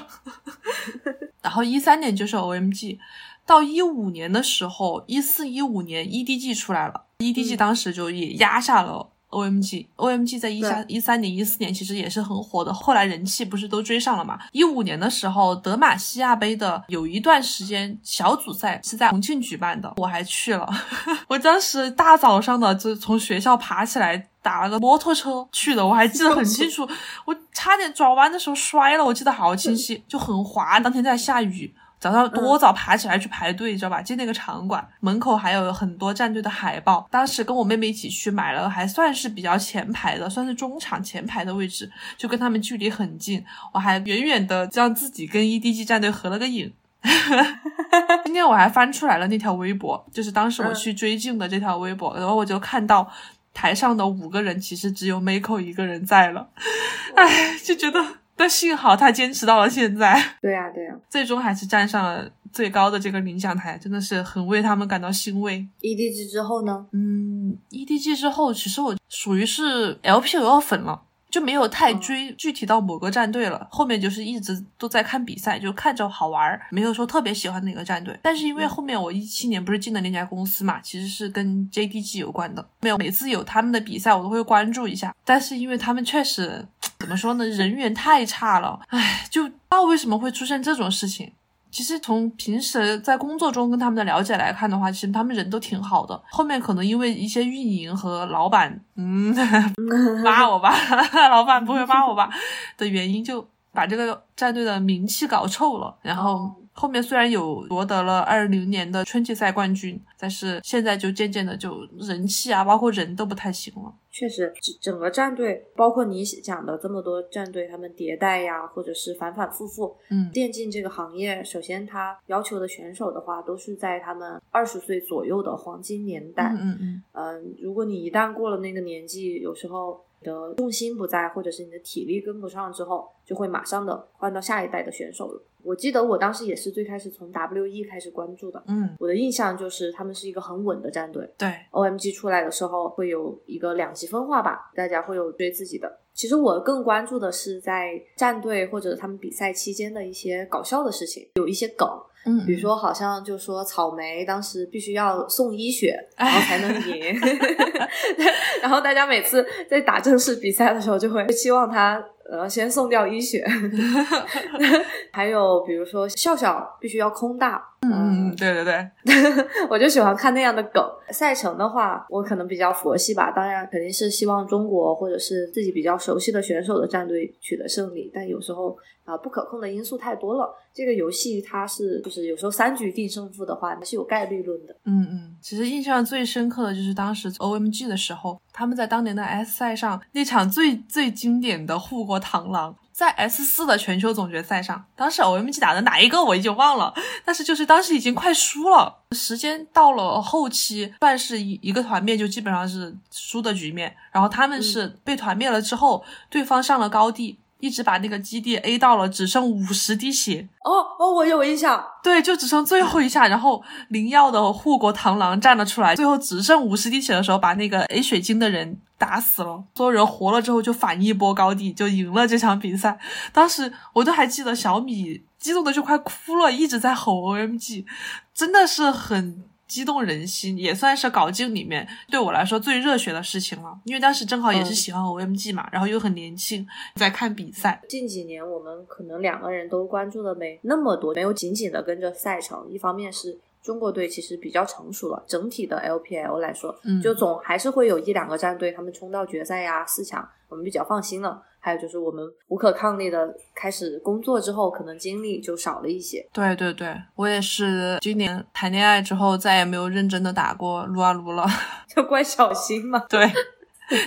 *laughs* 然后一三年就是 OMG，到一五年的时候，一四一五年 EDG 出来了，EDG 当时就也压下了 OMG，OMG 在一三一三年、一四年其实也是很火的，后来人气不是都追上了嘛？一五年的时候，德玛西亚杯的有一段时间小组赛是在重庆举办的，我还去了。*laughs* 我当时大早上的就从学校爬起来。打了个摩托车去的，我还记得很清楚。我差点转弯的时候摔了，我记得好清晰，就很滑。当天在下雨，早上多早爬起来去排队，你知道吧？进那个场馆门口还有很多战队的海报。当时跟我妹妹一起去买了，还算是比较前排的，算是中场前排的位置，就跟他们距离很近。我还远远的让自己跟 EDG 战队合了个影。*laughs* 今天我还翻出来了那条微博，就是当时我去追镜的这条微博，然后我就看到。台上的五个人其实只有 Miko 一个人在了，*laughs* 唉，就觉得，但幸好他坚持到了现在。对呀、对呀、最终还是站上了最高的这个领奖台，真的是很为他们感到欣慰。EDG 之后呢？嗯，EDG 之后，其实我属于是 LPL 粉了。就没有太追具体到某个战队了，后面就是一直都在看比赛，就看着好玩儿，没有说特别喜欢哪个战队。但是因为后面我一七年不是进了那家公司嘛，其实是跟 JDG 有关的，没有每次有他们的比赛我都会关注一下。但是因为他们确实 *tsk* 怎么说呢，人缘太差了，唉，就不知道为什么会出现这种事情。其实从平时在工作中跟他们的了解来看的话，其实他们人都挺好的。后面可能因为一些运营和老板，嗯，*laughs* 骂我吧，*laughs* 老板不会骂我吧的原因，就把这个战队的名气搞臭了。然后后面虽然有夺得了二零年的春季赛冠军，但是现在就渐渐的就人气啊，包括人都不太行了。确实，整整个战队，包括你讲的这么多战队，他们迭代呀，或者是反反复复。嗯电竞这个行业，首先它要求的选手的话，都是在他们二十岁左右的黄金年代。嗯嗯嗯，嗯，如果你一旦过了那个年纪，有时候你的重心不在，或者是你的体力跟不上之后，就会马上的换到下一代的选手了。我记得我当时也是最开始从 WE 开始关注的，嗯，我的印象就是他们是一个很稳的战队。对，OMG 出来的时候会有一个两极分化吧，大家会有追自己的。其实我更关注的是在战队或者他们比赛期间的一些搞笑的事情，有一些梗，嗯，比如说好像就说草莓当时必须要送医血，然后才能赢 *laughs* *laughs* 然后大家每次在打正式比赛的时候就会期望他呃先送掉医血，*laughs* 还有比如说笑笑必须要空大，嗯，对对对，*laughs* 我就喜欢看那样的梗。赛程的话，我可能比较佛系吧，当然肯定是希望中国或者是自己比较熟悉的选手的战队取得胜利，但有时候啊、不可控的因素太多了。这个游戏它是就是有时候三局定胜负的话，它是有概率论的。嗯嗯，其实印象最深刻的就是当时 OMG 的时候，他们在当年的 S 赛上那场最最经典的护国螳螂，在 S 四的全球总决赛上，当时 OMG 打的哪一个我已经忘了，但是就是当时已经快输了，时间到了后期，算是一一个团灭就基本上是输的局面，然后他们是被团灭了之后，对方上了高地。一直把那个基地 A 到了，只剩五十滴血，哦哦，我有印象，对，就只剩最后一下，然后灵药的护国螳螂站了出来，最后只剩五十滴血的时候，把那个 A 水晶的人打死了，所有人活了之后就反一波高地，就赢了这场比赛。当时我都还记得小米激动的就快哭了，一直在吼 OMG，真的是很。激动人心，也算是搞竞里面对我来说最热血的事情了。因为当时正好也是喜欢 OMG 嘛，然后又很年轻，在看比赛。近几年我们可能两个人都关注的没那么多，没有紧紧的跟着赛程。一方面是中国队其实比较成熟了，整体的 LPL 来说，嗯就总还是会有一两个战队他们冲到决赛呀、四强，我们比较放心了。还有就是我们无可抗力的开始工作之后，可能精力就少了一些。对对对，我也是今年谈恋爱之后再也没有认真的打过撸啊撸了。*laughs* 就怪小新嘛。对，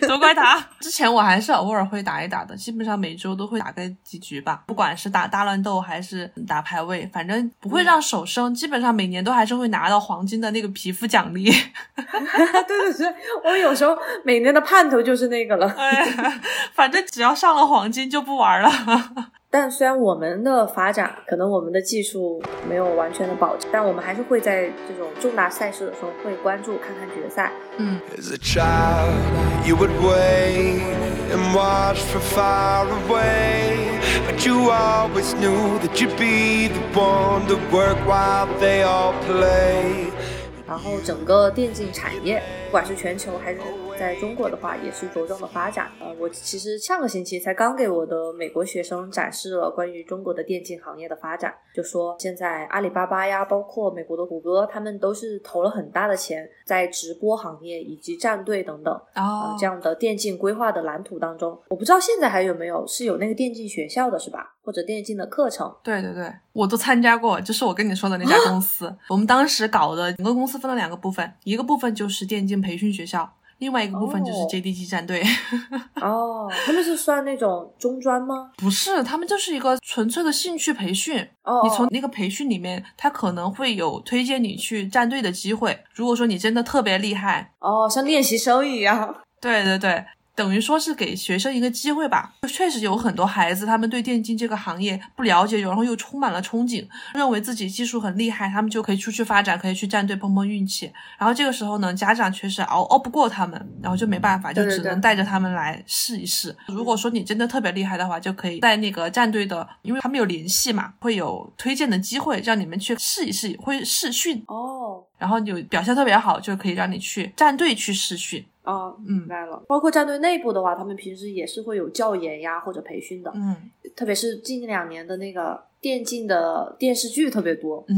都怪他。之前我还是偶尔会打一打的，基本上每周都会打个几局吧，不管是打大乱斗还是打排位，反正不会让手生。基本上每年都还是会拿到黄金的那个皮肤奖励。*laughs* 对对对，我有时候每年的盼头就是那个了。哎，反正只要上了黄金就不玩了。但虽然我们的发展可能我们的技术没有完全的保证，但我们还是会在这种重大赛事的时候会关注看看决赛。嗯，As a child, you would wait and watch from far away. But you always knew that you'd be the one to work while they all play. 然后整个电竞产业，不管是全球还是在中国的话也是着重的发展。呃，我其实上个星期才刚给我的美国学生展示了关于中国的电竞行业的发展，就说现在阿里巴巴呀，包括美国的谷歌，他们都是投了很大的钱在直播行业以及战队等等。哦呃，这样的电竞规划的蓝图当中，我不知道现在还有没有是有那个电竞学校的是吧？或者电竞的课程？对对对，我都参加过，就是我跟你说的那家公司。*laughs* 我们当时搞的整个公司分了两个部分，一个部分就是电竞培训学校，另外一个部分就是哦 JDG 战队。哦，他们是算那种中专吗？*laughs* 不是，他们就是一个纯粹的兴趣培训。哦，你从那个培训里面，他可能会有推荐你去战队的机会。如果说你真的特别厉害，哦，像练习生一样。对对对，等于说是给学生一个机会吧。确实有很多孩子，他们对电竞这个行业不了解，然后又充满了憧憬，认为自己技术很厉害，他们就可以出去发展，可以去战队碰碰运气。然后这个时候呢，家长确实熬熬不过他们，然后就没办法，就只能带着他们来试一试。如果说你真的特别厉害的话，就可以在那个战队的，因为他们有联系嘛，会有推荐的机会，让你们去试一试，会试训。哦然后有表现特别好，就可以让你去战队去试训。哦，嗯。明白了。包括战队内部的话，他们平时也是会有教研呀或者培训的，嗯。特别是近两年的那个电竞的电视剧特别多，嗯，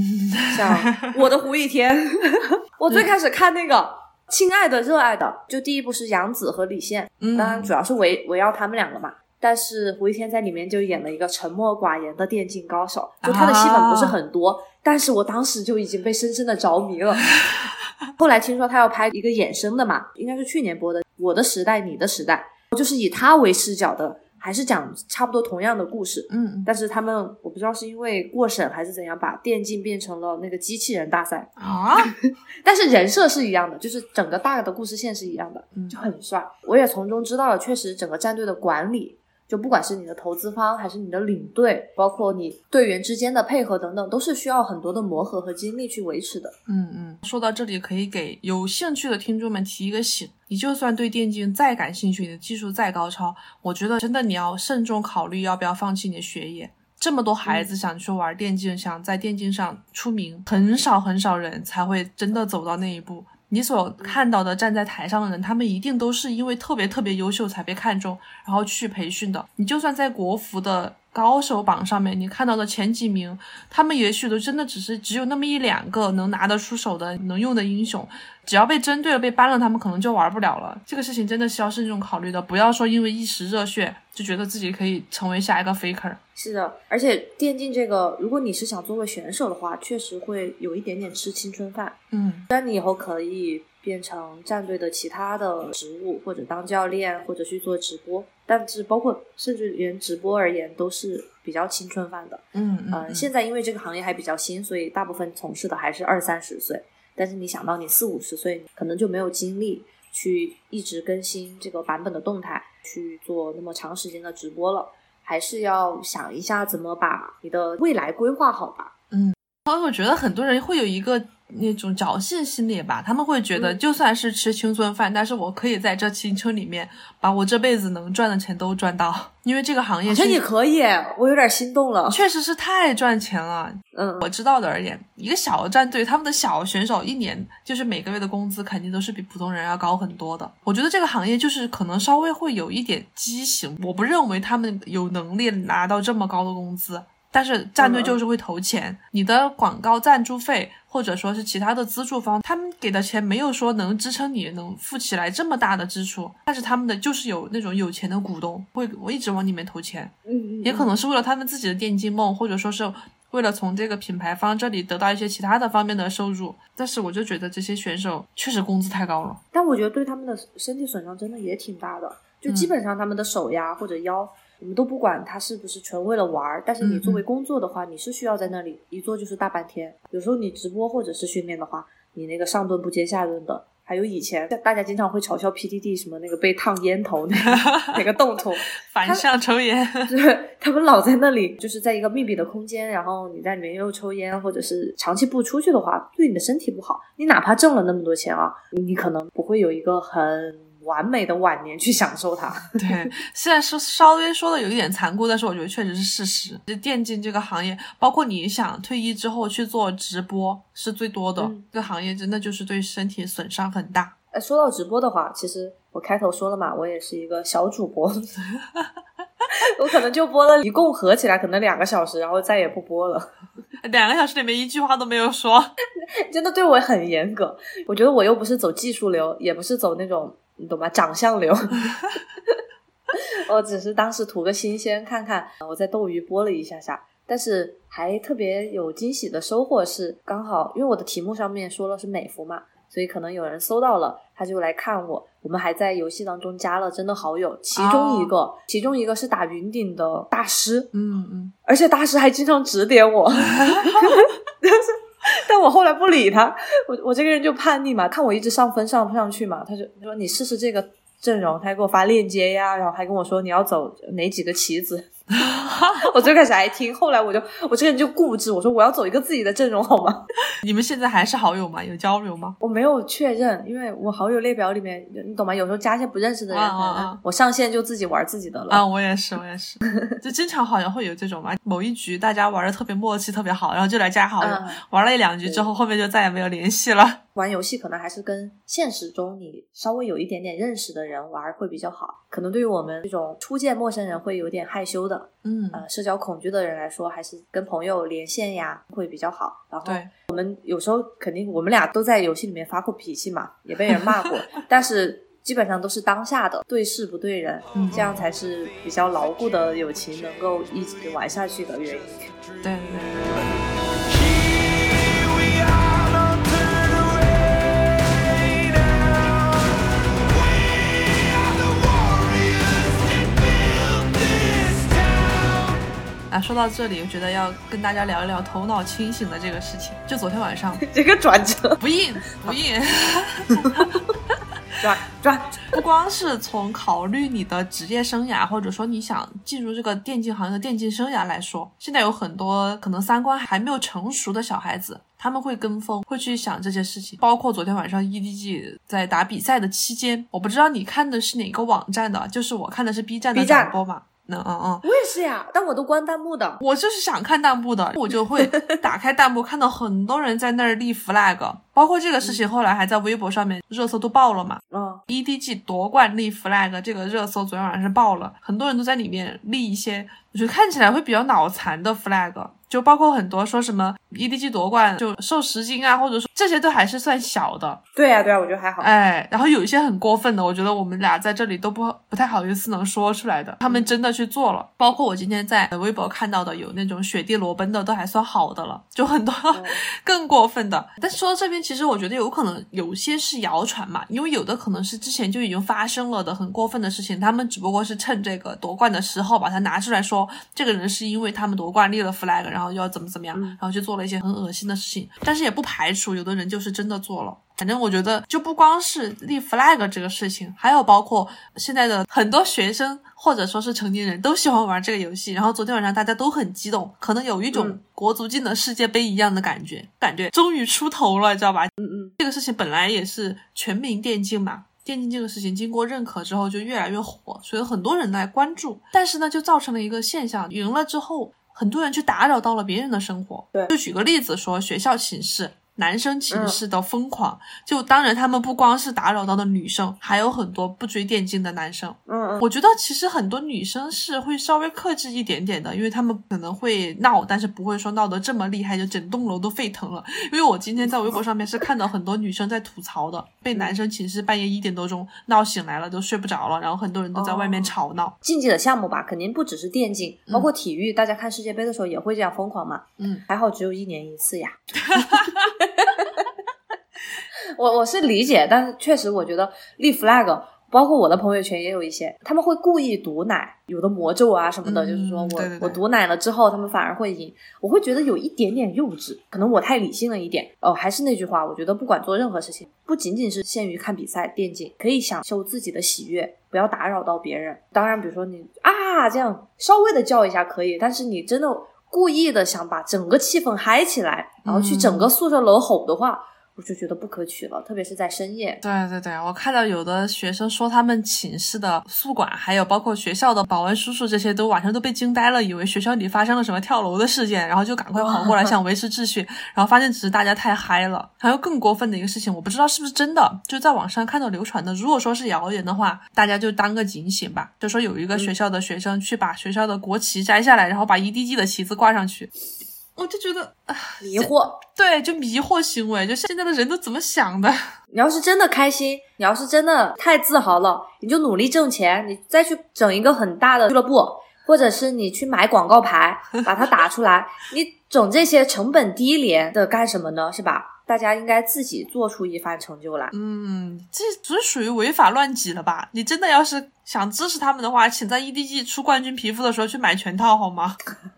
像《我的胡一天》，*laughs* 我最开始看那个《亲爱的热爱的》，就第一部是杨紫和李现，嗯。当然主要是围围绕他们两个嘛。但是胡一天在里面就演了一个沉默寡言的电竞高手，就他的戏份不是很多，但是我当时就已经被深深的着迷了。后来听说他要拍一个衍生的嘛，应该是去年播的《我的时代，你的时代》，就是以他为视角的，还是讲差不多同样的故事。嗯但是他们我不知道是因为过审还是怎样，把电竞变成了那个机器人大赛，啊，但是人设是一样的，就是整个大的故事线是一样的，嗯就很帅。我也从中知道了，确实整个战队的管理，就不管是你的投资方还是你的领队，包括你队员之间的配合等等，都是需要很多的磨合和精力去维持的。嗯嗯，说到这里，可以给有兴趣的听众们提一个醒：你就算对电竞再感兴趣，你的技术再高超，我觉得真的你要慎重考虑要不要放弃你的学业。这么多孩子想去玩电竞，想在电竞上出名，很少很少人才会真的走到那一步。你所看到的站在台上的人，他们一定都是因为特别特别优秀才被看中，然后去培训的。你就算在国服的高手榜上面，你看到的前几名，他们也许都真的只是只有那么一两个能拿得出手的能用的英雄，只要被针对了、被搬了，他们可能就玩不了了。这个事情真的是要慎重考虑的，不要说因为一时热血就觉得自己可以成为下一个 faker。是的，而且电竞这个，如果你是想作为选手的话，确实会有一点点吃青春饭。嗯但你以后可以变成战队的其他的职务，或者当教练，或者去做直播，但是包括甚至连直播而言，都是比较青春范的。嗯嗯呃，现在因为这个行业还比较新，所以大部分从事的还是二三十岁。但是你想到你四五十岁，可能就没有精力去一直更新这个版本的动态，去做那么长时间的直播了。还是要想一下怎么把你的未来规划好吧。嗯，所以我觉得很多人会有一个那种侥幸心理吧，他们会觉得嗯就算是吃青春饭，但是我可以在这青春里面把我这辈子能赚的钱都赚到，因为这个行业好像是也可以，我有点心动了。确实是太赚钱了。嗯，我知道的而言，一个小战队，他们的小选手一年就是每个月的工资肯定都是比普通人要高很多的。我觉得这个行业就是可能稍微会有一点畸形，我不认为他们有能力拿到这么高的工资。但是战队就是会投钱，你的广告赞助费或者说是其他的资助方，他们给的钱没有说能支撑你能付起来这么大的支出，但是他们的就是有那种有钱的股东会我一直往里面投钱，嗯嗯，也可能是为了他们自己的电竞梦，或者说是为了从这个品牌方这里得到一些其他的方面的收入。但是我就觉得这些选手确实工资太高了。但我觉得对他们的身体损伤真的也挺大的，就基本上他们的手呀或者腰，我们都不管他是不是纯为了玩儿，但是你作为工作的话，你是需要在那里一坐就是大半天。有时候你直播或者是训练的话，你那个上顿不接下顿的。还有以前大家经常会嘲笑 PDD 什么那个被烫烟头那个 *laughs* 那个动图，反向抽烟，*laughs* 对他们老在那里，就是在一个密闭的空间，然后你在里面又抽烟，或者是长期不出去的话，对你的身体不好。你哪怕挣了那么多钱啊，你可能不会有一个很完美的晚年去享受它。*laughs* 对，虽然说稍微说的有一点残酷，但是我觉得确实是事实。就电竞这个行业，包括你想退役之后去做直播是最多的，嗯这个行业真的就是对身体损伤很大。呃，说到直播的话，其实我开头说了嘛，我也是一个小主播，*laughs* 我可能就播了，一共合起来可能两个小时，然后再也不播了。*laughs* 两个小时里面一句话都没有说。真的对我很严格。我觉得我又不是走技术流，也不是走那种你懂吗？长相流。*laughs* 我只是当时图个新鲜，看看我在斗鱼播了一下下，但是还特别有惊喜的收获是，刚好因为我的题目上面说了是美服嘛，所以可能有人搜到了，他就来看我。我们还在游戏当中加了真的好友，其中一个，其中一个是打云顶的大师，嗯嗯，而且大师还经常指点我，但是 *laughs* 但我后来不理他，我我这个人就叛逆嘛，看我一直上分上不上去嘛，他就他说你试试这个阵容，他还给我发链接呀，然后还跟我说你要走哪几个棋子，*laughs* 我最开始还听，后来我就我这个人就固执，我说我要走一个自己的阵容好吗？*laughs* 你们现在还是好友吗？有交流吗？我没有确认，因为我好友列表里面你懂吗？有时候加一些不认识的人，啊啊啊我上线就自己玩自己的了。啊，我也是，我也是，*laughs* 就经常好像会有这种嘛，某一局大家玩的特别默契，特别好，然后就来加好友，嗯玩了一两局之后，后面就再也没有联系了。玩游戏可能还是跟现实中你稍微有一点点认识的人玩会比较好。可能对于我们这种初见陌生人会有点害羞的，嗯，呃，社交恐惧的人来说，还是跟朋友连线呀会比较好。然后，我们有时候肯定我们俩都在游戏里面发过脾气嘛，也被人骂过，*laughs* 但是基本上都是当下的，对事不对人，嗯这样才是比较牢固的友情能够一直玩下去的原因。对对对。啊，说到这里，我觉得要跟大家聊一聊头脑清醒的这个事情。就昨天晚上，*laughs* 这个转折，不硬不 *laughs* 硬，转转，*laughs* 不光是从考虑你的职业生涯，或者说你想进入这个电竞行业的电竞生涯来说，现在有很多可能三观还没有成熟的小孩子，他们会跟风，会去想这些事情。包括昨天晚上 EDG 在打比赛的期间，我不知道你看的是哪个网站的，就是我看的是 B 站的转播嘛。嗯嗯嗯，我也是呀，但我都关弹幕的。我就是想看弹幕的，*laughs* 我就会打开弹幕，看到很多人在那儿立 flag，包括这个事情后来还在微博上面热搜都爆了嘛。嗯，EDG 夺冠立 flag 这个热搜昨天晚上是爆了，很多人都在里面立一些，我觉得看起来会比较脑残的 flag，就包括很多说什么 EDG 夺冠就瘦十斤啊，或者说这些都还是算小的，对呀、对呀、我觉得还好。哎，然后有一些很过分的，我觉得我们俩在这里都不不太好意思能说出来的，他们真的去做了。包括我今天在微博看到的，有那种雪地裸奔的，都还算好的了，就很多 *laughs* 更过分的。但是说到这边，其实我觉得有可能有些是谣传嘛，因为有的可能是之前就已经发生了的很过分的事情，他们只不过是趁这个夺冠的时候把它拿出来说，这个人是因为他们夺冠立了 flag，然后要怎么怎么样，然后就做了一些很恶心的事情。但是也不排除有的人就是真的做了。反正我觉得，就不光是立 flag 这个事情，还有包括现在的很多学生或者说是成年人都喜欢玩这个游戏。然后昨天晚上大家都很激动，可能有一种嗯国足进了世界杯一样的感觉，感觉终于出头了，知道吧？嗯嗯，这个事情本来也是全民电竞嘛，电竞这个事情经过认可之后就越来越火，所以很多人来关注。但是呢，就造成了一个现象，赢了之后，很多人去打扰到了别人的生活。对就举个例子说，学校寝室。男生寝室的疯狂，就当然他们不光是打扰到的女生，还有很多不追电竞的男生。嗯嗯，我觉得其实很多女生是会稍微克制一点点的，因为他们可能会闹，但是不会说闹得这么厉害，就整栋楼都沸腾了。因为我今天在微博上面是看到很多女生在吐槽的，被男生寝室半夜一点多钟闹醒来了，都睡不着了，然后很多人都在外面哦吵闹。竞技的项目吧，肯定不只是电竞，包括体育，大家看世界杯的时候也会这样疯狂嘛。嗯，还好只有一年一次呀。*laughs* *laughs* 我我是理解，但是确实我觉得立 flag，包括我的朋友圈也有一些，他们会故意毒奶，有的魔咒啊什么的，嗯就是说我我毒奶了之后，他们反而会赢，我会觉得有一点点幼稚，可能我太理性了一点。哦，还是那句话，我觉得不管做任何事情，不仅仅是限于看比赛、电竞，可以享受自己的喜悦，不要打扰到别人。当然，比如说你啊这样稍微的叫一下可以，但是你真的故意的想把整个气氛嗨起来，然后去整个宿舍楼吼的话，我就觉得不可取了，特别是在深夜。对对对，我看到有的学生说他们寝室的宿管，还有包括学校的保安叔叔，这些都晚上都被惊呆了，以为学校里发生了什么跳楼的事件，然后就赶快跑过来想维持秩序，然后发现只是大家太嗨了。还有更过分的一个事情，我不知道是不是真的，就在网上看到流传的，如果说是谣言的话，大家就当个警醒吧。就说有一个学校的学生去把学校的国旗摘下来，然后把 EDG 的旗子挂上去，我就觉得啊，迷惑。对，就迷惑行为，就现在的人都怎么想的？*laughs* 你要是真的开心，你要是真的太自豪了，你就努力挣钱，你再去整一个很大的俱乐部，或者是你去买广告牌，把它打出来。你整这些成本低廉的干什么呢？是吧？大家应该自己做出一番成就来。嗯，这只属于违法乱纪了吧？你真的要是想支持他们的话，请在 EDG 出冠军皮肤的时候去买全套好吗？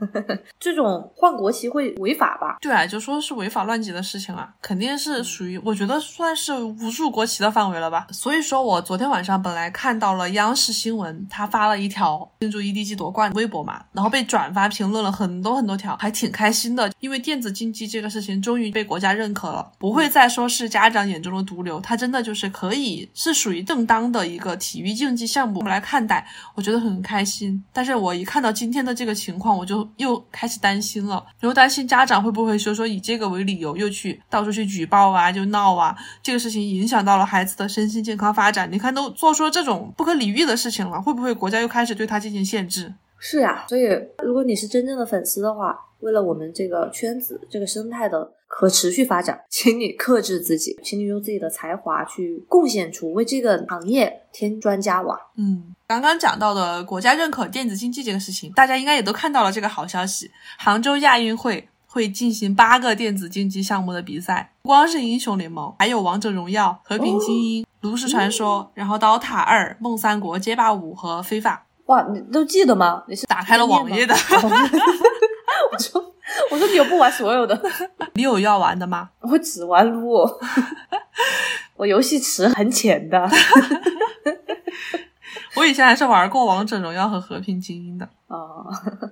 *laughs* 这种换国旗会违法吧？对啊，就说是违法乱纪的事情啊，肯定是属于，我觉得算是侮辱国旗的范围了吧。所以说我昨天晚上本来看到了央视新闻，他发了一条庆祝 EDG 夺冠的微博嘛，然后被转发评论了很多很多条，还挺开心的，因为电子竞技这个事情终于被国家认可了，不会再说是家长眼中的毒瘤，它真的就是可以是属于正当的一个体育竞技项目我们来看待，我觉得很开心。但是我一看到今天的这个情况，我就又开始担心了，又担心家长会不会说说以这个为理由又去到处去举报啊，就闹啊，这个事情影响到了孩子的身心健康发展。你看都做出了这种不可理喻的事情了，会不会国家又开始对他进行限制？是啊，所以如果你是真正的粉丝的话，为了我们这个圈子、这个生态的可持续发展，请你克制自己，请你用自己的才华去贡献出，为这个行业添砖加瓦。嗯，刚刚讲到的国家认可电子竞技这个事情，大家应该也都看到了这个好消息。杭州亚运会会进行八个电子竞技项目的比赛，不光是英雄联盟，还有王者荣耀、和平精英、炉石传说，然后刀塔二、梦三国、街霸五和非法。哇，你都记得吗？你是打开了网页的，*laughs* 我说 *laughs* 我说你有不玩所有的，*laughs* 你有要玩的吗？*laughs* 我只玩撸，我游戏池很浅的。我以前还是玩过王者荣耀和和平精英的。哦，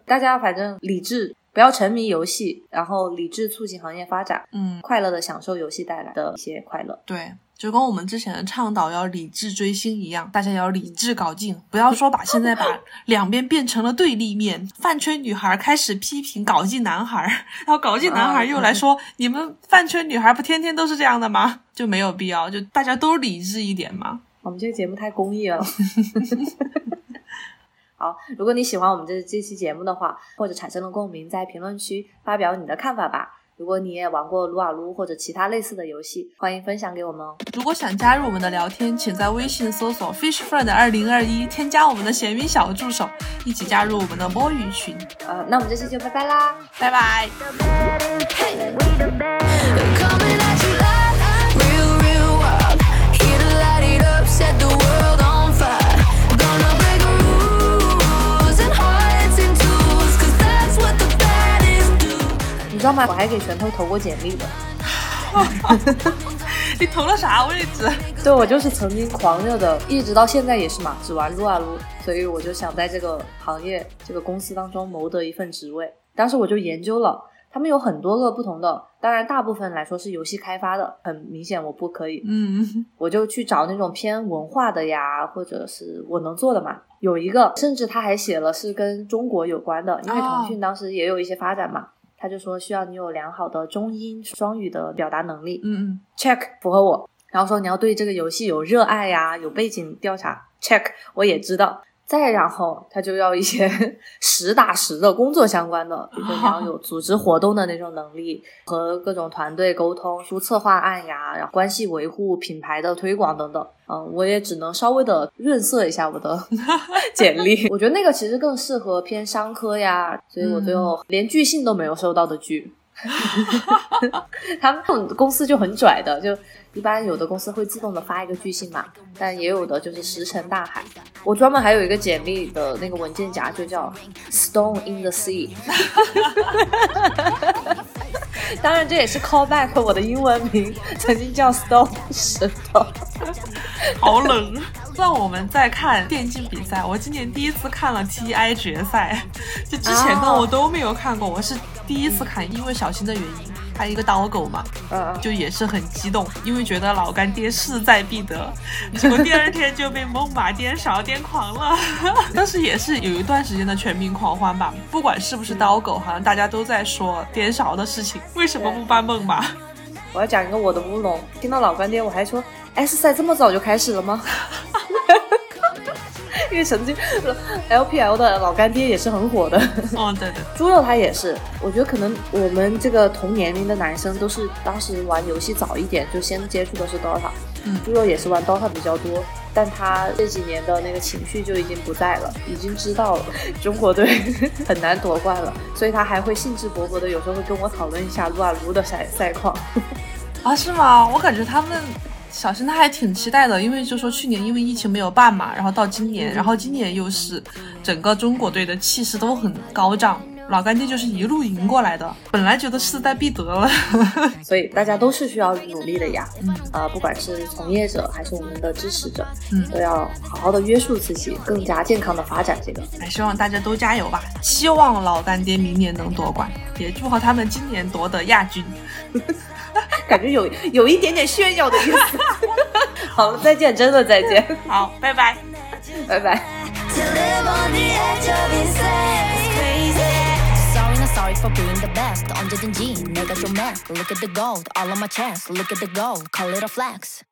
大家反正理智，不要沉迷游戏，然后理智促进行业发展，嗯，快乐的享受游戏带来的一些快乐。对，就跟我们之前的倡导要理智追星一样，大家要理智搞劲，不要说把现在把两边变成了对立面。饭圈女孩开始批评搞劲男孩，然后搞劲男孩又来说，你们饭圈女孩不天天都是这样的吗？就没有必要，就大家都理智一点嘛。我们这个节目太公益了。*laughs* 好，如果你喜欢我们这这期节目的话，或者产生了共鸣，在评论区发表你的看法吧。如果你也玩过撸啊撸或者其他类似的游戏，欢迎分享给我们哦。如果想加入我们的聊天，请在微信搜索 Fish Friend 二零二一，添加我们的闲鱼小助手，一起加入我们的摸鱼群。呃，那我们这期就拜拜啦。拜拜。Coming 知道吗？我还给拳头投过简历的。*laughs* 你投了啥位置？对，我就是曾经狂热的，一直到现在也是嘛，只玩撸啊撸，所以我就想在这个行业、这个公司当中谋得一份职位。当时我就研究了，他们有很多个不同的，当然大部分来说是游戏开发的，很明显我不可以，嗯，我就去找那种偏文化的呀，或者是我能做的嘛。有一个，甚至他还写了是跟中国有关的，因为腾讯当时也有一些发展嘛，他就说需要你有良好的中英双语的表达能力。嗯嗯 check 符合我，然后说你要对这个游戏有热爱呀，有背景调查，check 我也知道。再然后他就要一些 *laughs* 实打实的工作相关的，比如说你要有组织活动的那种能力，和各种团队沟通、出策划案呀，然后关系维护、品牌的推广等等。嗯，我也只能稍微的润色一下我的 *laughs* 简历。我觉得那个其实更适合偏商科呀，所以我最后连拒信都没有收到的拒。*laughs* 他们这种公司就很拽的，就一般有的公司会自动的发一个拒信嘛，但也有的就是石沉大海。我专门还有一个简历的那个文件夹，就叫 Stone in the Sea。*laughs* 当然，这也是 callback 我的英文名，曾经叫 Stone 石头。*laughs* 好冷。让我们再看电竞比赛，我今年第一次看了 TI 决赛，就之前的我都没有看过，我是第一次看，因为小新的原因。还有一个刀狗嘛，就也是很激动，因为觉得老干爹势在必得，结果第二天就被猛犸颠勺颠狂了。*laughs* 当时也是有一段时间的全民狂欢吧，不管是不是刀狗，好像大家都在说颠勺的事情，为什么不办猛犸？我要讲一个我的乌龙。听到老干爹，我还说 S 赛这么早就开始了吗？因为曾经 LPL 的老干爹也是很火的。*laughs* 哦，对对，猪肉他也是，我觉得可能我们这个同年龄的男生都是当时玩游戏早一点，就先接触的是 DOTA。嗯猪肉也是玩 DOTA 比较多，但他这几年的那个情绪就已经不在了，已经知道了中国队很难夺冠了，*laughs* 所以他还会兴致勃勃的，有时候会跟我讨论一下撸啊撸的赛赛况。*laughs* 啊，是吗？我感觉他们小新他还挺期待的，因为就说去年因为疫情没有办嘛，然后到今年，然后今年又是整个中国队的气势都很高涨，老干爹就是一路赢过来的，本来觉得势在必得了。*laughs* 所以大家都是需要努力的呀，嗯，呃、不管是从业者还是我们的支持者，嗯都要好好的约束自己，更加健康的发展这个。哎，希望大家都加油吧！希望老干爹明年能夺冠，也祝贺他们今年夺得亚军。*laughs* 感觉有有一点点炫耀的意思。好了，再见，真的再见，好，拜拜。拜拜。 To live on the edge of insane. It's crazy. Sorry, not sorry for being the best. 언제든지 내가 좀 해. Look at the gold all on my chest. Look at the gold, call it a flex.